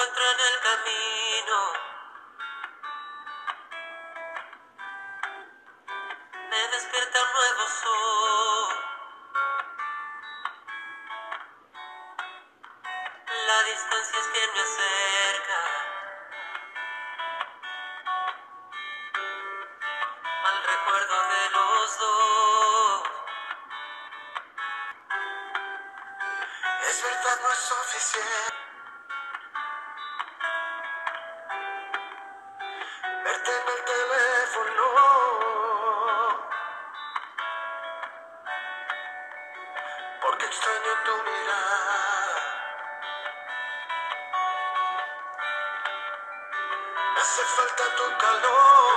encuentro en el camino. Hace falta tu calor.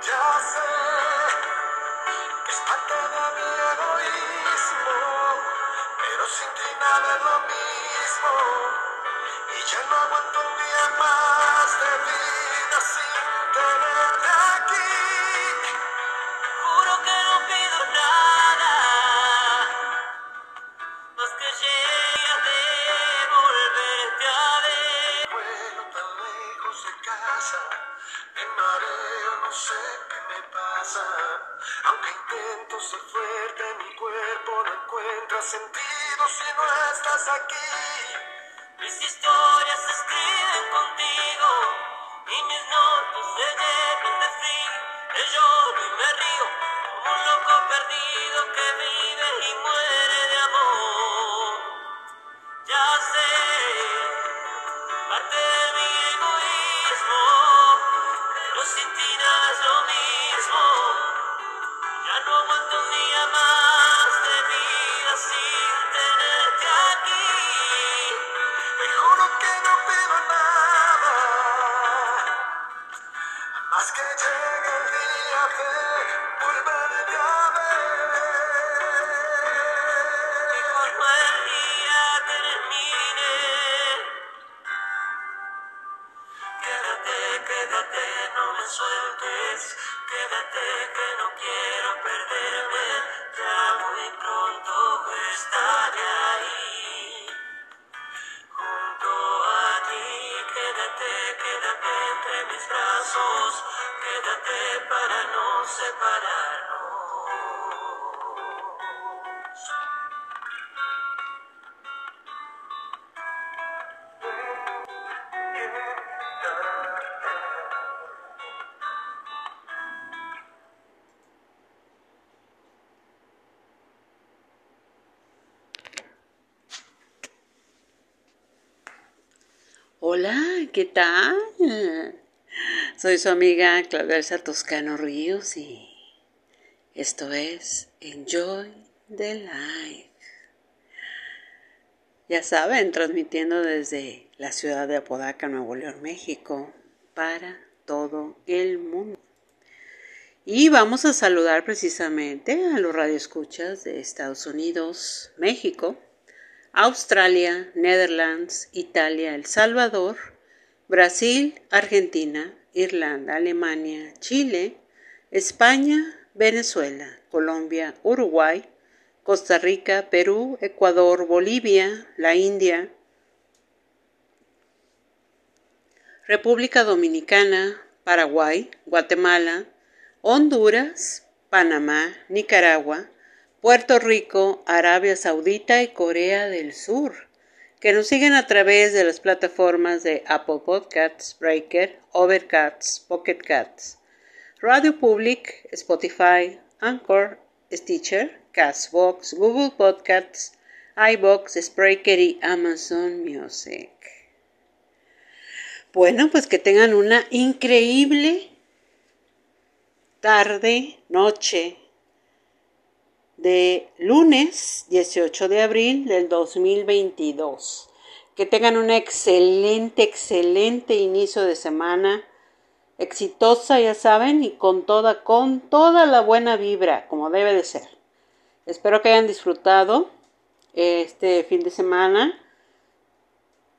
Ya sé que es parte de mi egoísmo, pero sin ti nada es lo mismo. Y ya no aguanto un día más de vida sin tenerte Hola, ¿qué tal? Soy su amiga Claudia Toscano Ríos y esto es Enjoy the Life. Ya saben, transmitiendo desde la ciudad de Apodaca, Nuevo León, México, para todo el mundo. Y vamos a saludar precisamente a los radioescuchas de Estados Unidos, México, Australia, Netherlands, Italia, El Salvador, Brasil, Argentina, Irlanda, Alemania, Chile, España, Venezuela, Colombia, Uruguay, Costa Rica, Perú, Ecuador, Bolivia, la India, República Dominicana, Paraguay, Guatemala, Honduras, Panamá, Nicaragua, Puerto Rico, Arabia Saudita y Corea del Sur, que nos siguen a través de las plataformas de Apple Podcasts, Breaker, Overcast, Pocket Cats, Radio Public, Spotify, Anchor, Stitcher, Castbox, Google Podcasts, iBox, Spreaker y Amazon Music. Bueno, pues que tengan una increíble tarde, noche de lunes 18 de abril del 2022. Que tengan un excelente, excelente inicio de semana, exitosa, ya saben, y con toda, con toda la buena vibra, como debe de ser. Espero que hayan disfrutado este fin de semana,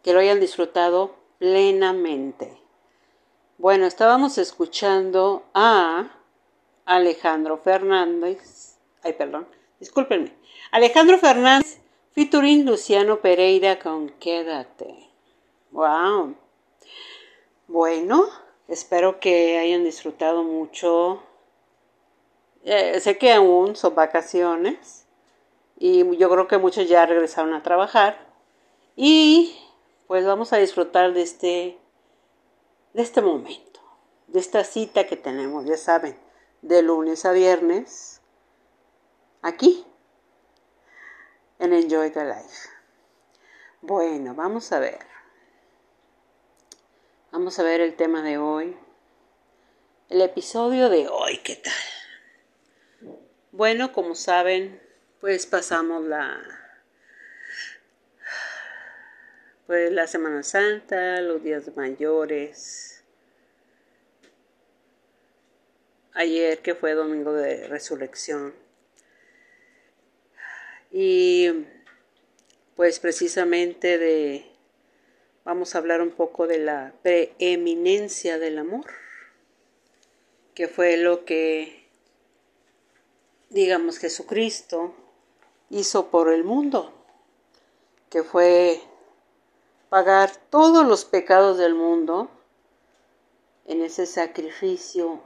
que lo hayan disfrutado plenamente. Bueno, estábamos escuchando a Alejandro Fernández, ay perdón, discúlpenme, Alejandro Fernández Featuring Luciano Pereira con Quédate. Wow. Bueno, espero que hayan disfrutado mucho. Eh, sé que aún son vacaciones y yo creo que muchos ya regresaron a trabajar y pues vamos a disfrutar de este de este momento, de esta cita que tenemos, ya saben, de lunes a viernes aquí en Enjoy the Life. Bueno, vamos a ver. Vamos a ver el tema de hoy. El episodio de hoy, ¿qué tal? Bueno, como saben, pues pasamos la pues la Semana Santa, los días mayores. Ayer que fue domingo de resurrección. Y pues precisamente de vamos a hablar un poco de la preeminencia del amor, que fue lo que, digamos, Jesucristo hizo por el mundo, que fue pagar todos los pecados del mundo en ese sacrificio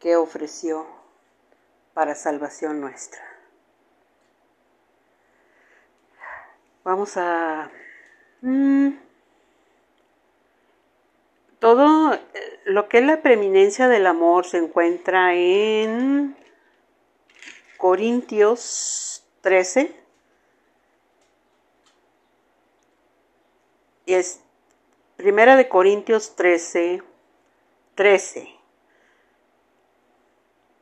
que ofreció para salvación nuestra. Vamos a Mm. Todo eh, lo que es la preeminencia del amor se encuentra en Corintios 13. Y es Primera de Corintios 13, 13.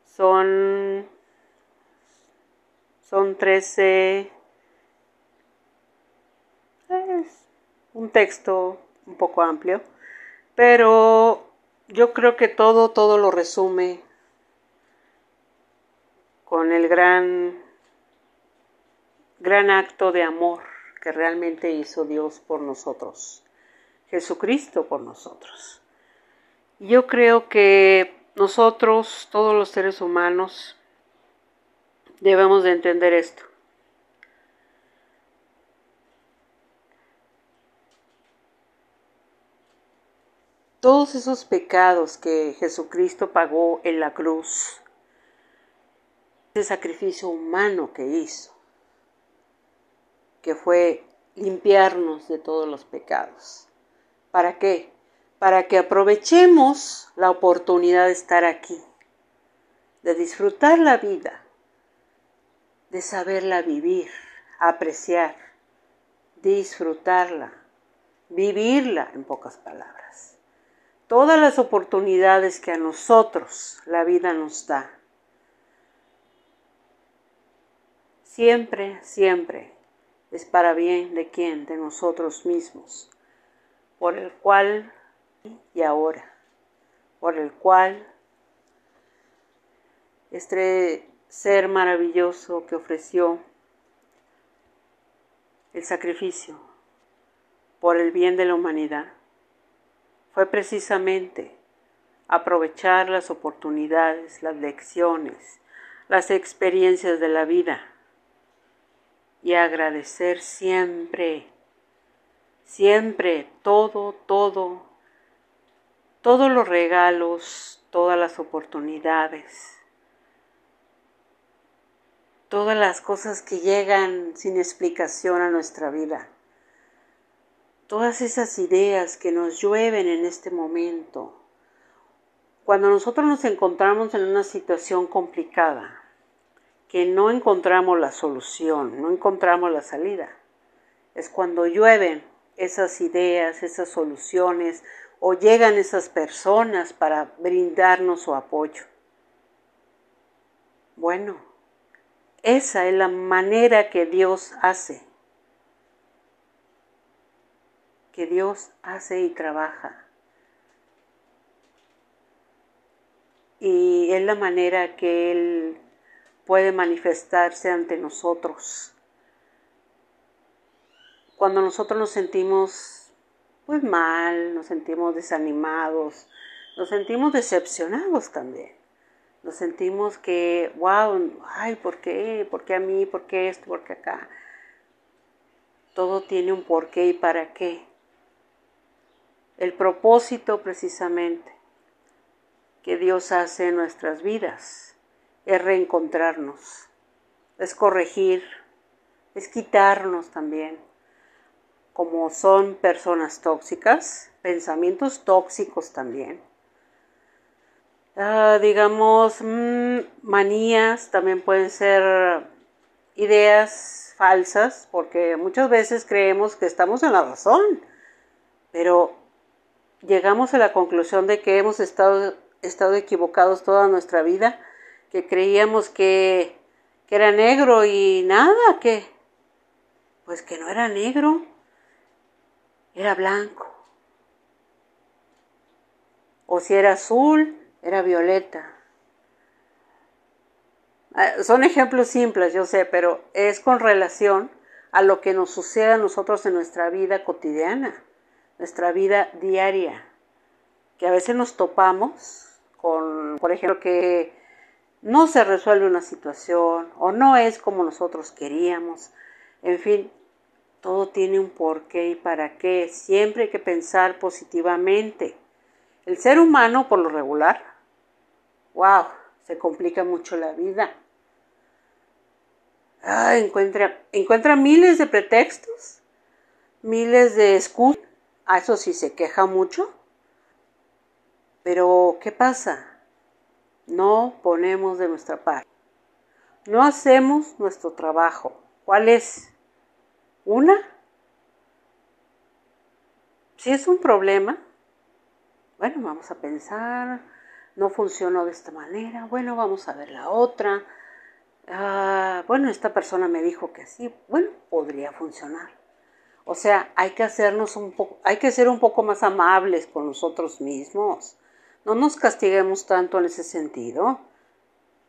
Son, son 13 un texto un poco amplio, pero yo creo que todo, todo lo resume con el gran, gran acto de amor que realmente hizo Dios por nosotros, Jesucristo por nosotros. Yo creo que nosotros, todos los seres humanos, debemos de entender esto. Todos esos pecados que Jesucristo pagó en la cruz, ese sacrificio humano que hizo, que fue limpiarnos de todos los pecados. ¿Para qué? Para que aprovechemos la oportunidad de estar aquí, de disfrutar la vida, de saberla vivir, apreciar, disfrutarla, vivirla en pocas palabras todas las oportunidades que a nosotros la vida nos da. Siempre, siempre es para bien de quién, de nosotros mismos, por el cual y ahora, por el cual este ser maravilloso que ofreció el sacrificio por el bien de la humanidad fue precisamente aprovechar las oportunidades, las lecciones, las experiencias de la vida y agradecer siempre, siempre todo, todo, todos los regalos, todas las oportunidades, todas las cosas que llegan sin explicación a nuestra vida todas esas ideas que nos llueven en este momento, cuando nosotros nos encontramos en una situación complicada, que no encontramos la solución, no encontramos la salida, es cuando llueven esas ideas, esas soluciones o llegan esas personas para brindarnos su apoyo. Bueno, esa es la manera que Dios hace que Dios hace y trabaja. Y es la manera que Él puede manifestarse ante nosotros. Cuando nosotros nos sentimos pues mal, nos sentimos desanimados, nos sentimos decepcionados también. Nos sentimos que, wow, ay, ¿por qué? ¿Por qué a mí? ¿Por qué esto? ¿Por qué acá? Todo tiene un porqué y para qué. El propósito precisamente que Dios hace en nuestras vidas es reencontrarnos, es corregir, es quitarnos también. Como son personas tóxicas, pensamientos tóxicos también. Ah, digamos, mm, manías también pueden ser ideas falsas, porque muchas veces creemos que estamos en la razón, pero llegamos a la conclusión de que hemos estado, estado equivocados toda nuestra vida, que creíamos que, que era negro y nada, que pues que no era negro, era blanco. O si era azul, era violeta. Ah, son ejemplos simples, yo sé, pero es con relación a lo que nos sucede a nosotros en nuestra vida cotidiana, nuestra vida diaria, que a veces nos topamos con, por ejemplo, que no se resuelve una situación o no es como nosotros queríamos. En fin, todo tiene un porqué y para qué. Siempre hay que pensar positivamente. El ser humano, por lo regular, wow, se complica mucho la vida. Ah, encuentra, encuentra miles de pretextos, miles de excusas. A eso sí se queja mucho. Pero, ¿qué pasa? No ponemos de nuestra parte. No hacemos nuestro trabajo. ¿Cuál es? Una, si es un problema, bueno, vamos a pensar, no funcionó de esta manera, bueno, vamos a ver la otra. Ah, bueno, esta persona me dijo que sí, bueno, podría funcionar. O sea, hay que hacernos un hay que ser un poco más amables con nosotros mismos. No nos castiguemos tanto en ese sentido.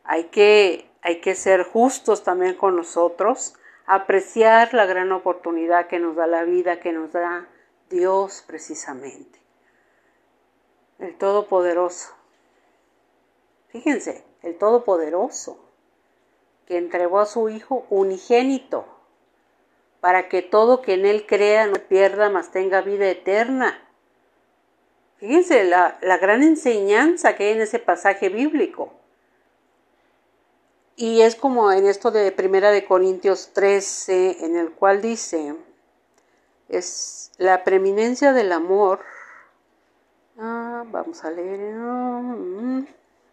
Hay que, hay que ser justos también con nosotros apreciar la gran oportunidad que nos da la vida, que nos da Dios precisamente, el Todopoderoso. Fíjense, el Todopoderoso, que entregó a su Hijo unigénito, para que todo que en Él crea no pierda, mas tenga vida eterna. Fíjense la, la gran enseñanza que hay en ese pasaje bíblico. Y es como en esto de Primera de Corintios 13, en el cual dice, es la preeminencia del amor. Ah, vamos a leer. Mm,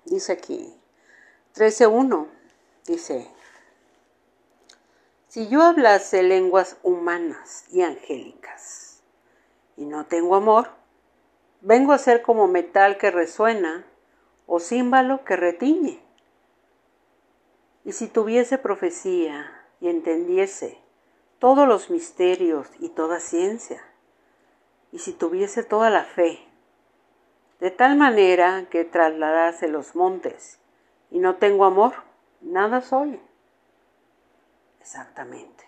dice aquí, 13.1, dice, si yo hablase lenguas humanas y angélicas y no tengo amor, vengo a ser como metal que resuena o címbalo que retiñe. Y si tuviese profecía y entendiese todos los misterios y toda ciencia, y si tuviese toda la fe, de tal manera que trasladase los montes, y no tengo amor, nada soy. Exactamente.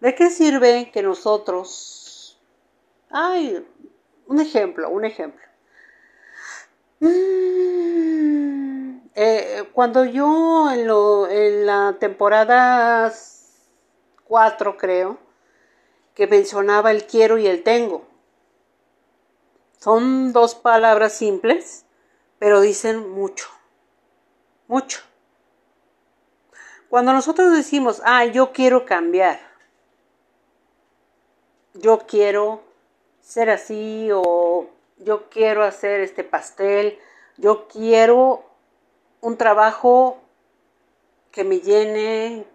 ¿De qué sirve que nosotros... Ay, un ejemplo, un ejemplo. Mm, eh, cuando yo en, lo, en la temporada 4 creo, que mencionaba el quiero y el tengo. Son dos palabras simples, pero dicen mucho, mucho. Cuando nosotros decimos, ah, yo quiero cambiar, yo quiero ser así o yo quiero hacer este pastel, yo quiero un trabajo que me llene,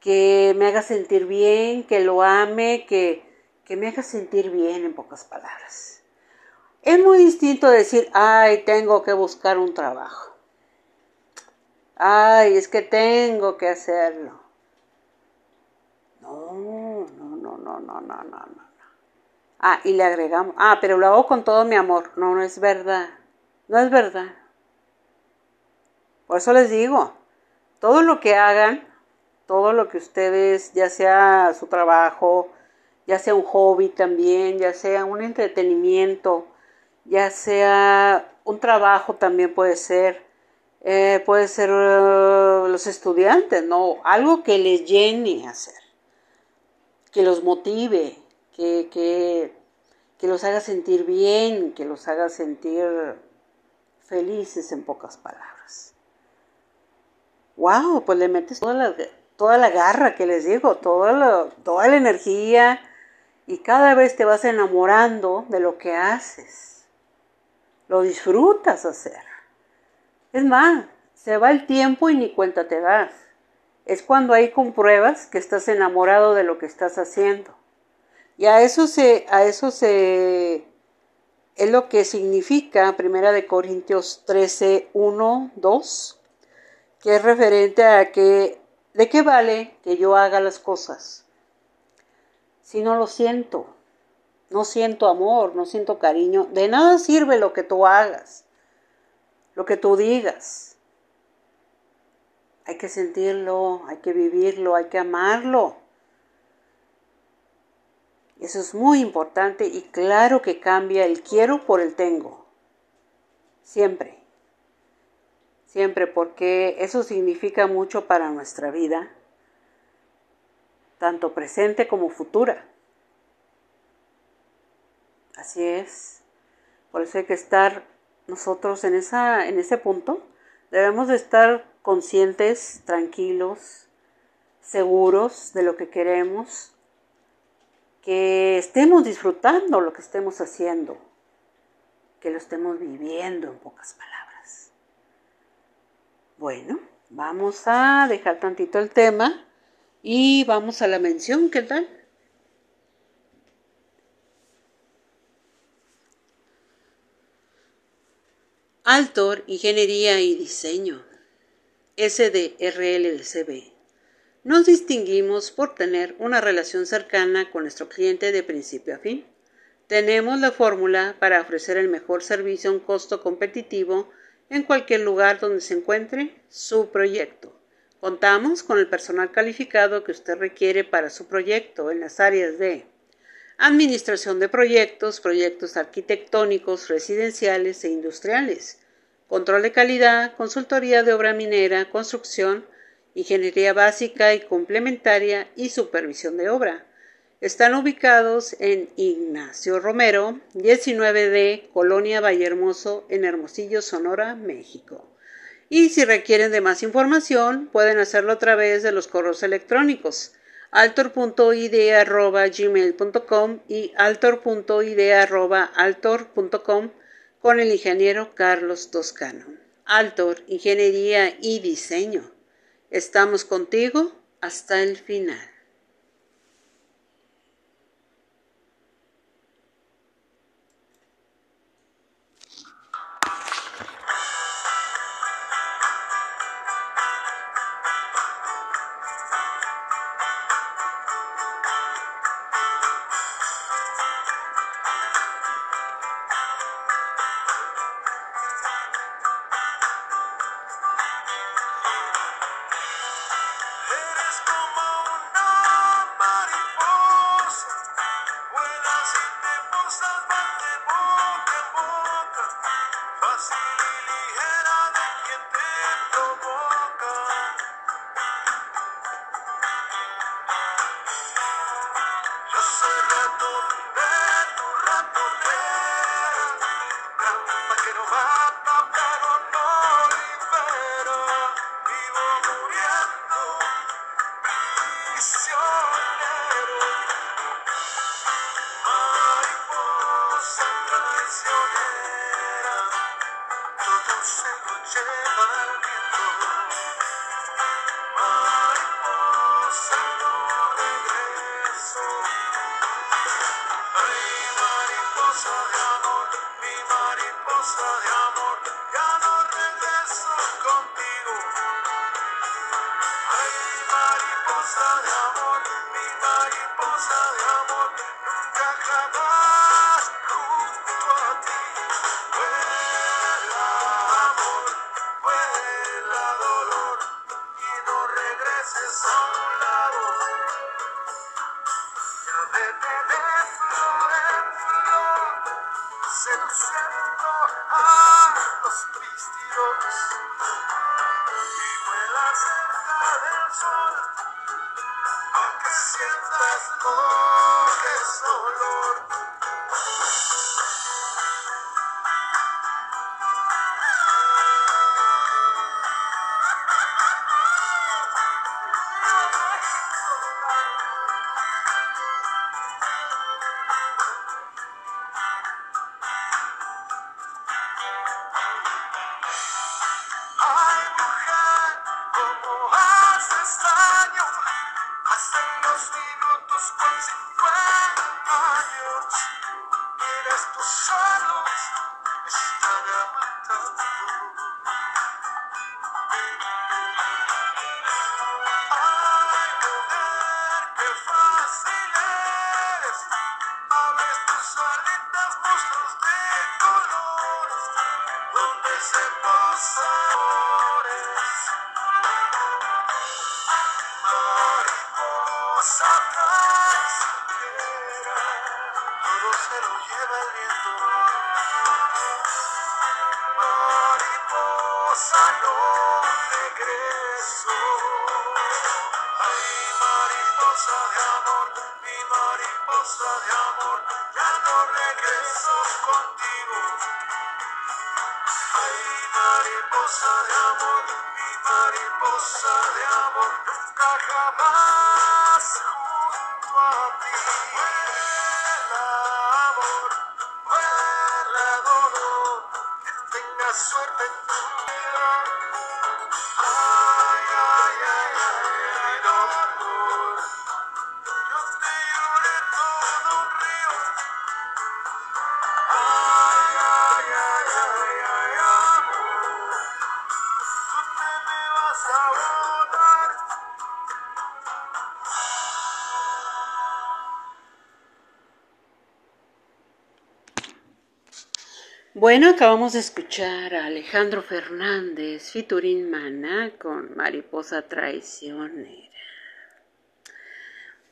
que me haga sentir bien, que lo ame, que, que me haga sentir bien en pocas palabras. Es muy distinto decir, ay, tengo que buscar un trabajo. Ay, es que tengo que hacerlo. No, no, no, no, no, no, no, no. Ah, y le agregamos, ah, pero lo hago con todo mi amor. No, no es verdad. No es verdad. Por eso les digo, todo lo que hagan, todo lo que ustedes, ya sea su trabajo, ya sea un hobby también, ya sea un entretenimiento, ya sea un trabajo también puede ser, eh, puede ser uh, los estudiantes, ¿no? Algo que les llene hacer, que los motive, que, que, que los haga sentir bien, que los haga sentir felices en pocas palabras. ¡Wow! Pues le metes toda la, toda la garra que les digo, toda la, toda la energía y cada vez te vas enamorando de lo que haces. Lo disfrutas hacer. Es más, se va el tiempo y ni cuenta te das. Es cuando ahí compruebas que estás enamorado de lo que estás haciendo. Y a eso se, a eso se, es lo que significa Primera de Corintios 13, 1, 2, que es referente a que, ¿de qué vale que yo haga las cosas? Si no lo siento, no siento amor, no siento cariño, de nada sirve lo que tú hagas lo que tú digas. Hay que sentirlo, hay que vivirlo, hay que amarlo. Eso es muy importante y claro que cambia el quiero por el tengo. Siempre. Siempre porque eso significa mucho para nuestra vida, tanto presente como futura. Así es. Por eso hay que estar nosotros en, esa, en ese punto debemos de estar conscientes, tranquilos, seguros de lo que queremos, que estemos disfrutando lo que estemos haciendo, que lo estemos viviendo en pocas palabras. Bueno, vamos a dejar tantito el tema y vamos a la mención, ¿qué tal? Altor, Ingeniería y Diseño. SDRLCB. Nos distinguimos por tener una relación cercana con nuestro cliente de principio a fin. Tenemos la fórmula para ofrecer el mejor servicio a un costo competitivo en cualquier lugar donde se encuentre su proyecto. Contamos con el personal calificado que usted requiere para su proyecto en las áreas de administración de proyectos, proyectos arquitectónicos, residenciales e industriales, control de calidad, consultoría de obra minera, construcción, ingeniería básica y complementaria y supervisión de obra. Están ubicados en Ignacio Romero, 19D, Colonia Vallehermoso, en Hermosillo, Sonora, México. Y si requieren de más información, pueden hacerlo a través de los correos electrónicos altor.ide.gmail.com y altor.ide.altor.com con el ingeniero Carlos Toscano. Altor, Ingeniería y Diseño. Estamos contigo hasta el final. Se lo lleva el viento. Mariposa no regreso. Ay, mariposa de amor, mi mariposa de amor, ya no regreso contigo. Ay, mariposa de amor, mi mariposa de amor, nunca jamás Bueno, acabamos de escuchar a Alejandro Fernández, Fiturín Maná con Mariposa Traicionera.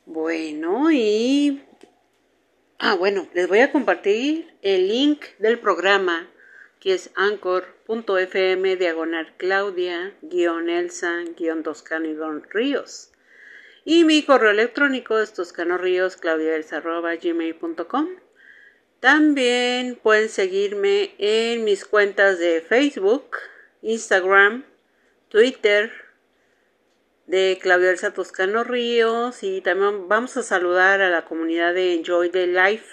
Bueno, y... Ah, bueno, les voy a compartir el link del programa que es anchor.fm diagonal guion Elsa guion Toscano Ríos. Y mi correo electrónico es toscanoríos gmail.com también pueden seguirme en mis cuentas de Facebook, Instagram, Twitter de Claudia Elsa Toscano Ríos y también vamos a saludar a la comunidad de Enjoy the Life,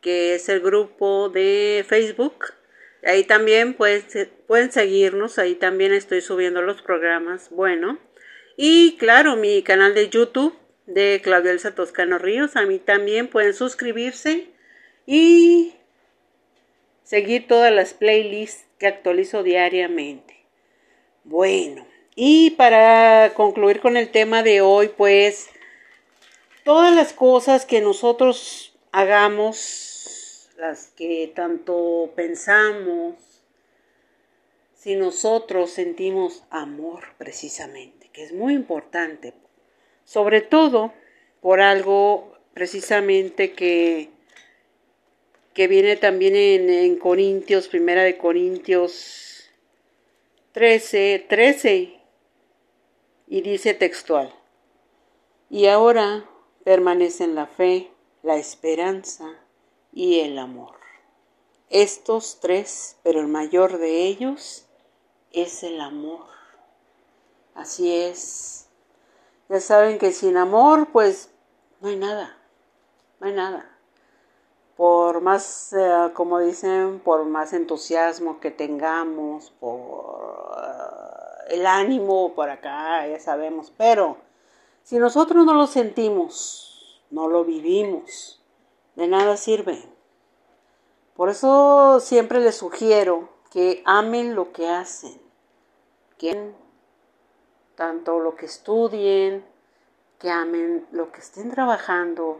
que es el grupo de Facebook. Ahí también pueden, seguirnos, ahí también estoy subiendo los programas. Bueno, y claro, mi canal de YouTube de Claudia Elsa Toscano Ríos, a mí también pueden suscribirse y seguir todas las playlists que actualizo diariamente. Bueno, y para concluir con el tema de hoy, pues todas las cosas que nosotros hagamos, las que tanto pensamos, si nosotros sentimos amor precisamente, que es muy importante, sobre todo por algo precisamente que que viene también en, en, Corintios, primera de Corintios 13, 13, y dice textual, y ahora permanecen la fe, la esperanza y el amor. Estos tres, pero el mayor de ellos es el amor. Así es. Ya saben que sin amor, pues no hay nada, no hay nada por más, eh, como dicen, por más entusiasmo que tengamos, por uh, el ánimo por acá, ya sabemos, pero si nosotros no lo sentimos, no lo vivimos, de nada sirve. Por eso siempre les sugiero que amen lo que hacen, que tanto lo que estudien, que amen lo que estén trabajando,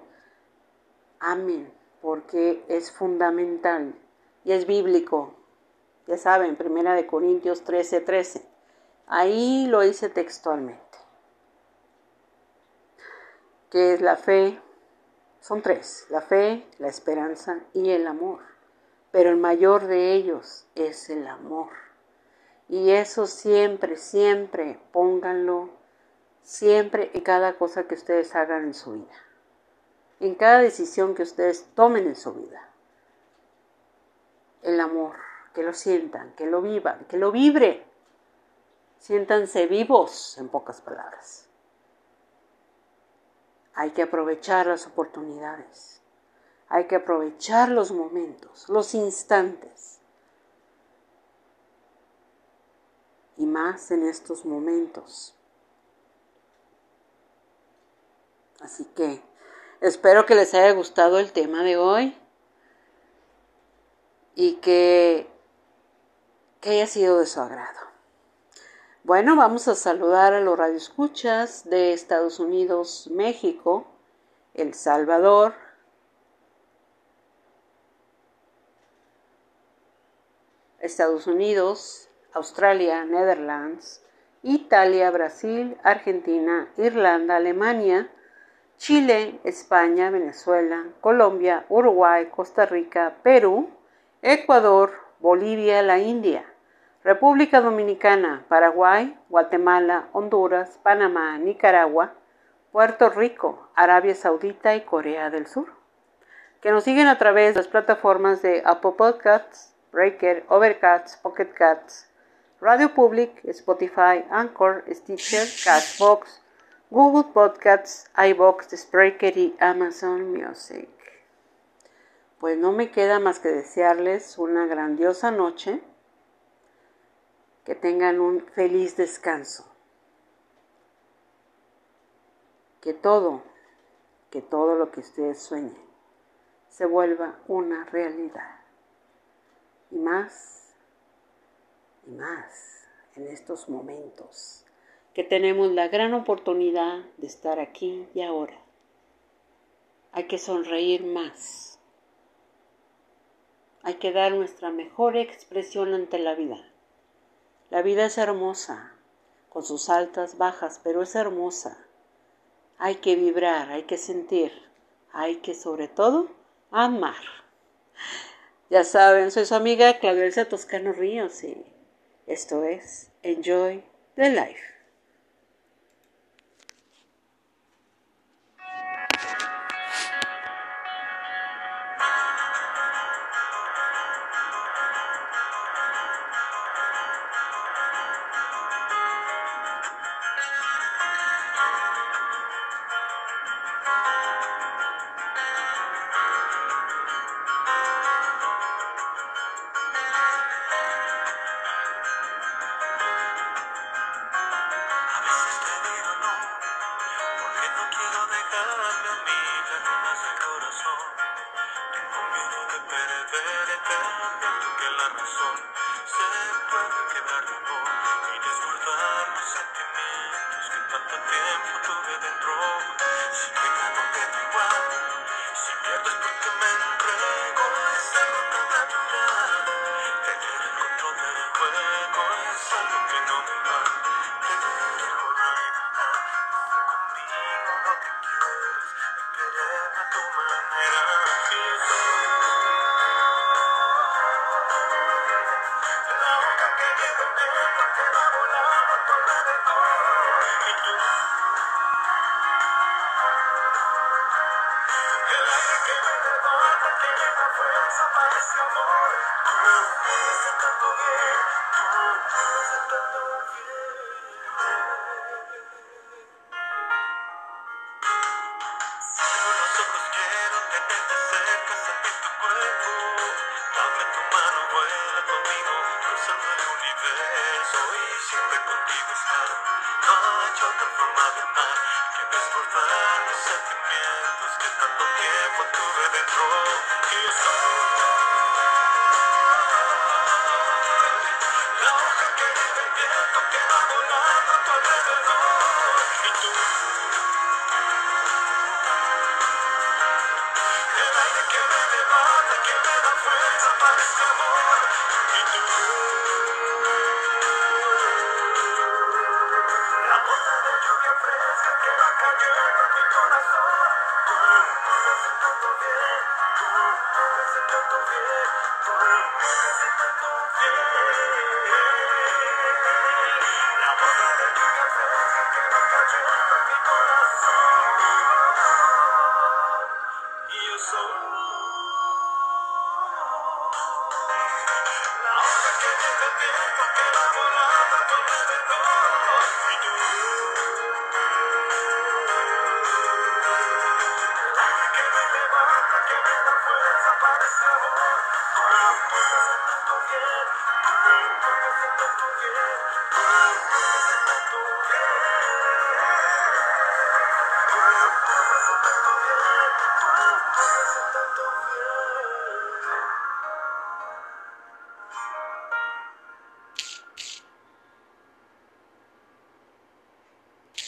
amen porque es fundamental y es bíblico. Ya saben, Primera de Corintios 13, 13. Ahí lo hice textualmente. ¿Qué es la fe? Son tres, la fe, la esperanza y el amor. Pero el mayor de ellos es el amor. Y eso siempre, siempre pónganlo, siempre en cada cosa que ustedes hagan en su vida en cada decisión que ustedes tomen en su vida. El amor, que lo sientan, que lo vivan, que lo vibre. Siéntanse vivos, en pocas palabras. Hay que aprovechar las oportunidades. Hay que aprovechar los momentos, los instantes. Y más en estos momentos. Así que Espero que les haya gustado el tema de hoy y que, que haya sido de su agrado. Bueno, vamos a saludar a los radioescuchas de Estados Unidos, México, El Salvador, Estados Unidos, Australia, Netherlands, Italia, Brasil, Argentina, Irlanda, Alemania, Chile, España, Venezuela, Colombia, Uruguay, Costa Rica, Perú, Ecuador, Bolivia, la India, República Dominicana, Paraguay, Guatemala, Honduras, Panamá, Nicaragua, Puerto Rico, Arabia Saudita y Corea del Sur. Que nos siguen a través de las plataformas de Apple Podcasts, Breaker, Overcast, Pocket Cats, Radio Public, Spotify, Anchor, Stitcher, Cashbox, Google Podcasts, iBox, Spreaker y Amazon Music. Pues no me queda más que desearles una grandiosa noche, que tengan un feliz descanso, que todo, que todo lo que ustedes sueñen se vuelva una realidad. Y más y más en estos momentos que tenemos la gran oportunidad de estar aquí y ahora. Hay que sonreír más. Hay que dar nuestra mejor expresión ante la vida. La vida es hermosa, con sus altas, bajas, pero es hermosa. Hay que vibrar, hay que sentir, hay que sobre todo amar. Ya saben, soy su amiga Claudia Toscano Ríos y esto es Enjoy the Life. Desapareció amor, tanto bien, tanto bien. Thank you.